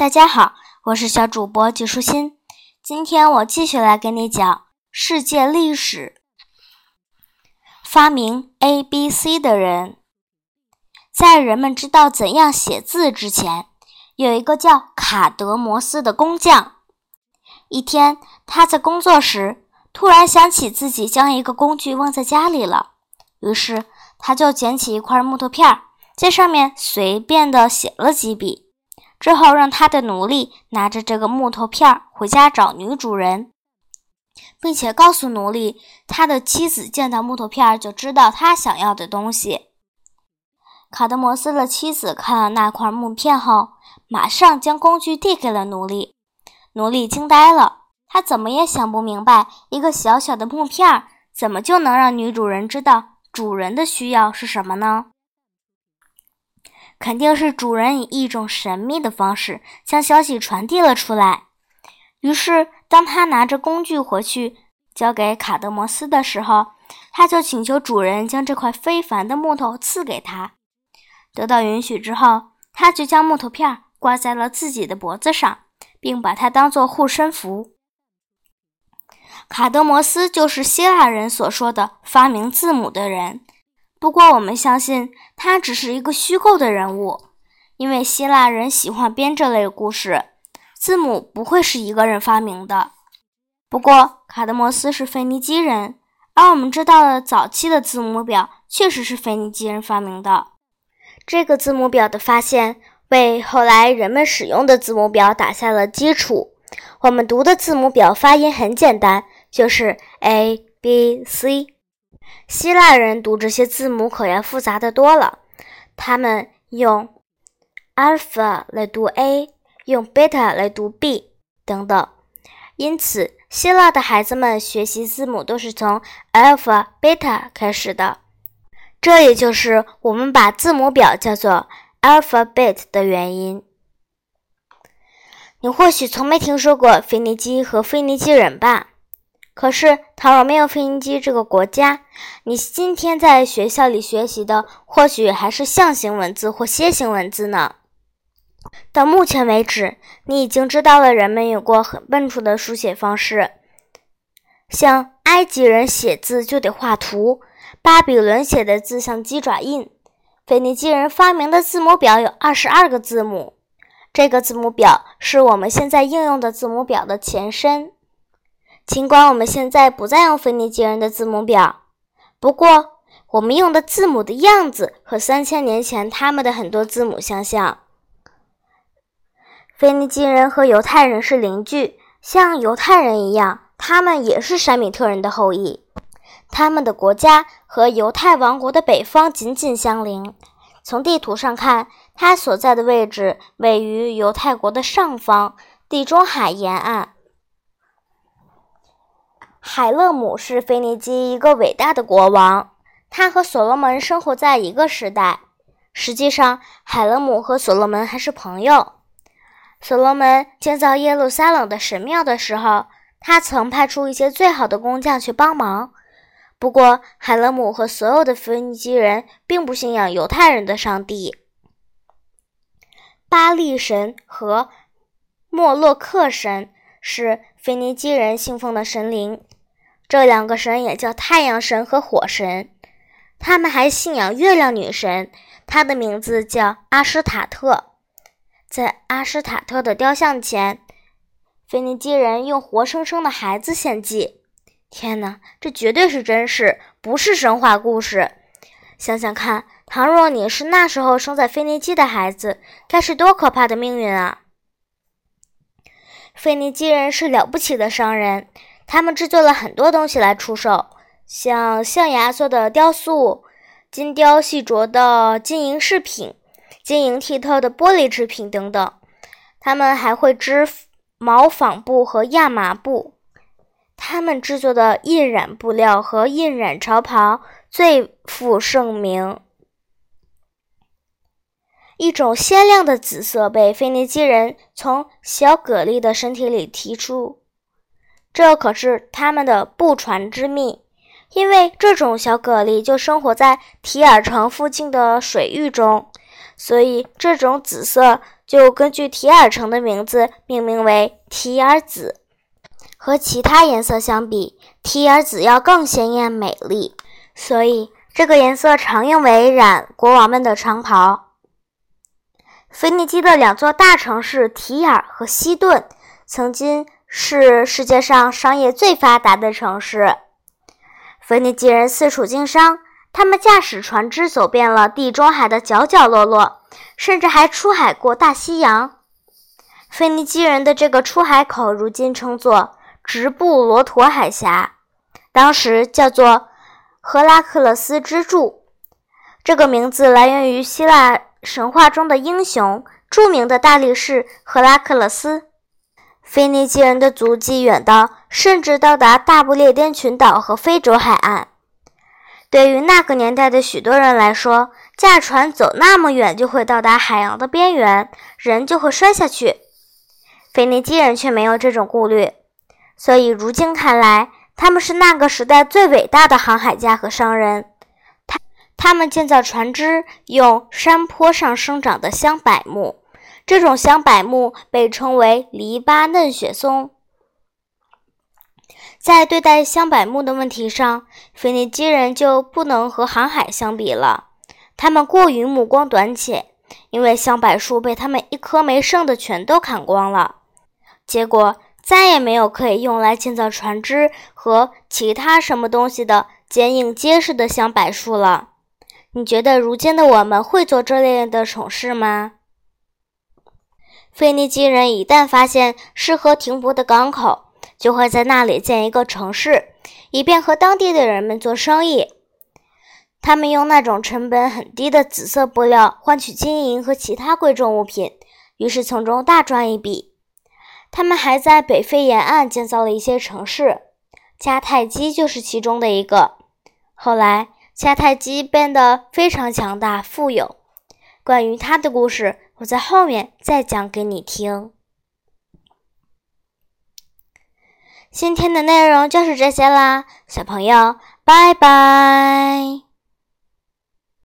大家好，我是小主播季舒心。今天我继续来给你讲世界历史。发明 A B C 的人，在人们知道怎样写字之前，有一个叫卡德摩斯的工匠。一天，他在工作时，突然想起自己将一个工具忘在家里了，于是他就捡起一块木头片，在上面随便的写了几笔。之后，让他的奴隶拿着这个木头片儿回家找女主人，并且告诉奴隶，他的妻子见到木头片儿就知道他想要的东西。卡德摩斯的妻子看了那块木片后，马上将工具递给了奴隶。奴隶惊呆了，他怎么也想不明白，一个小小的木片儿怎么就能让女主人知道主人的需要是什么呢？肯定是主人以一种神秘的方式将消息传递了出来。于是，当他拿着工具回去交给卡德摩斯的时候，他就请求主人将这块非凡的木头赐给他。得到允许之后，他就将木头片挂在了自己的脖子上，并把它当做护身符。卡德摩斯就是希腊人所说的发明字母的人。不过，我们相信他只是一个虚构的人物，因为希腊人喜欢编这类故事。字母不会是一个人发明的。不过，卡德摩斯是腓尼基人，而我们知道的早期的字母表确实是腓尼基人发明的。这个字母表的发现为后来人们使用的字母表打下了基础。我们读的字母表发音很简单，就是 A B C。希腊人读这些字母可要复杂的多了，他们用 alpha 来读 a，用 beta 来读 b 等等。因此，希腊的孩子们学习字母都是从 alpha、beta 开始的。这也就是我们把字母表叫做 alphabet 的原因。你或许从没听说过腓尼基和腓尼基人吧？可是，倘若没有腓尼基这个国家，你今天在学校里学习的或许还是象形文字或楔形文字呢。到目前为止，你已经知道了人们有过很笨拙的书写方式，像埃及人写字就得画图，巴比伦写的字像鸡爪印，腓尼基人发明的字母表有二十二个字母，这个字母表是我们现在应用的字母表的前身。尽管我们现在不再用腓尼基人的字母表，不过我们用的字母的样子和三千年前他们的很多字母相像。腓尼基人和犹太人是邻居，像犹太人一样，他们也是闪米特人的后裔。他们的国家和犹太王国的北方紧紧相邻。从地图上看，它所在的位置位于犹太国的上方，地中海沿岸。海勒姆是腓尼基一个伟大的国王，他和所罗门生活在一个时代。实际上，海勒姆和所罗门还是朋友。所罗门建造耶路撒冷的神庙的时候，他曾派出一些最好的工匠去帮忙。不过，海勒姆和所有的腓尼基人并不信仰犹太人的上帝巴利神和莫洛克神是腓尼基人信奉的神灵。这两个神也叫太阳神和火神，他们还信仰月亮女神，她的名字叫阿什塔特。在阿什塔特的雕像前，腓尼基人用活生生的孩子献祭。天哪，这绝对是真事，不是神话故事。想想看，倘若你是那时候生在腓尼基的孩子，该是多可怕的命运啊！腓尼基人是了不起的商人。他们制作了很多东西来出售，像象牙做的雕塑、精雕细琢的金银饰品、晶莹剔透的玻璃制品等等。他们还会织毛纺布和亚麻布。他们制作的印染布料和印染潮袍最负盛名。一种鲜亮的紫色被腓尼基人从小蛤蜊的身体里提出。这可是他们的不传之秘，因为这种小蛤蜊就生活在提尔城附近的水域中，所以这种紫色就根据提尔城的名字命名为提尔紫。和其他颜色相比，提尔紫要更鲜艳美丽，所以这个颜色常用为染国王们的长袍。腓尼基的两座大城市提尔和西顿，曾经是世界上商业最发达的城市。腓尼基人四处经商，他们驾驶船只走遍了地中海的角角落落，甚至还出海过大西洋。腓尼基人的这个出海口，如今称作直布罗陀海峡，当时叫做赫拉克勒斯之柱。这个名字来源于希腊。神话中的英雄，著名的大力士赫拉克勒斯。腓尼基人的足迹远到，甚至到达大不列颠群岛和非洲海岸。对于那个年代的许多人来说，驾船走那么远就会到达海洋的边缘，人就会摔下去。腓尼基人却没有这种顾虑，所以如今看来，他们是那个时代最伟大的航海家和商人。他他们建造船只用山坡上生长的香柏木，这种香柏木被称为黎巴嫩雪松。在对待香柏木的问题上，腓尼基人就不能和航海相比了。他们过于目光短浅，因为香柏树被他们一棵没剩的全都砍光了，结果再也没有可以用来建造船只和其他什么东西的坚硬结实的香柏树了。你觉得如今的我们会做这类的蠢事吗？腓尼基人一旦发现适合停泊的港口，就会在那里建一个城市，以便和当地的人们做生意。他们用那种成本很低的紫色布料换取金银和其他贵重物品，于是从中大赚一笔。他们还在北非沿岸建造了一些城市，迦太基就是其中的一个。后来。迦太基变得非常强大、富有。关于他的故事，我在后面再讲给你听。今天的内容就是这些啦，小朋友，拜拜。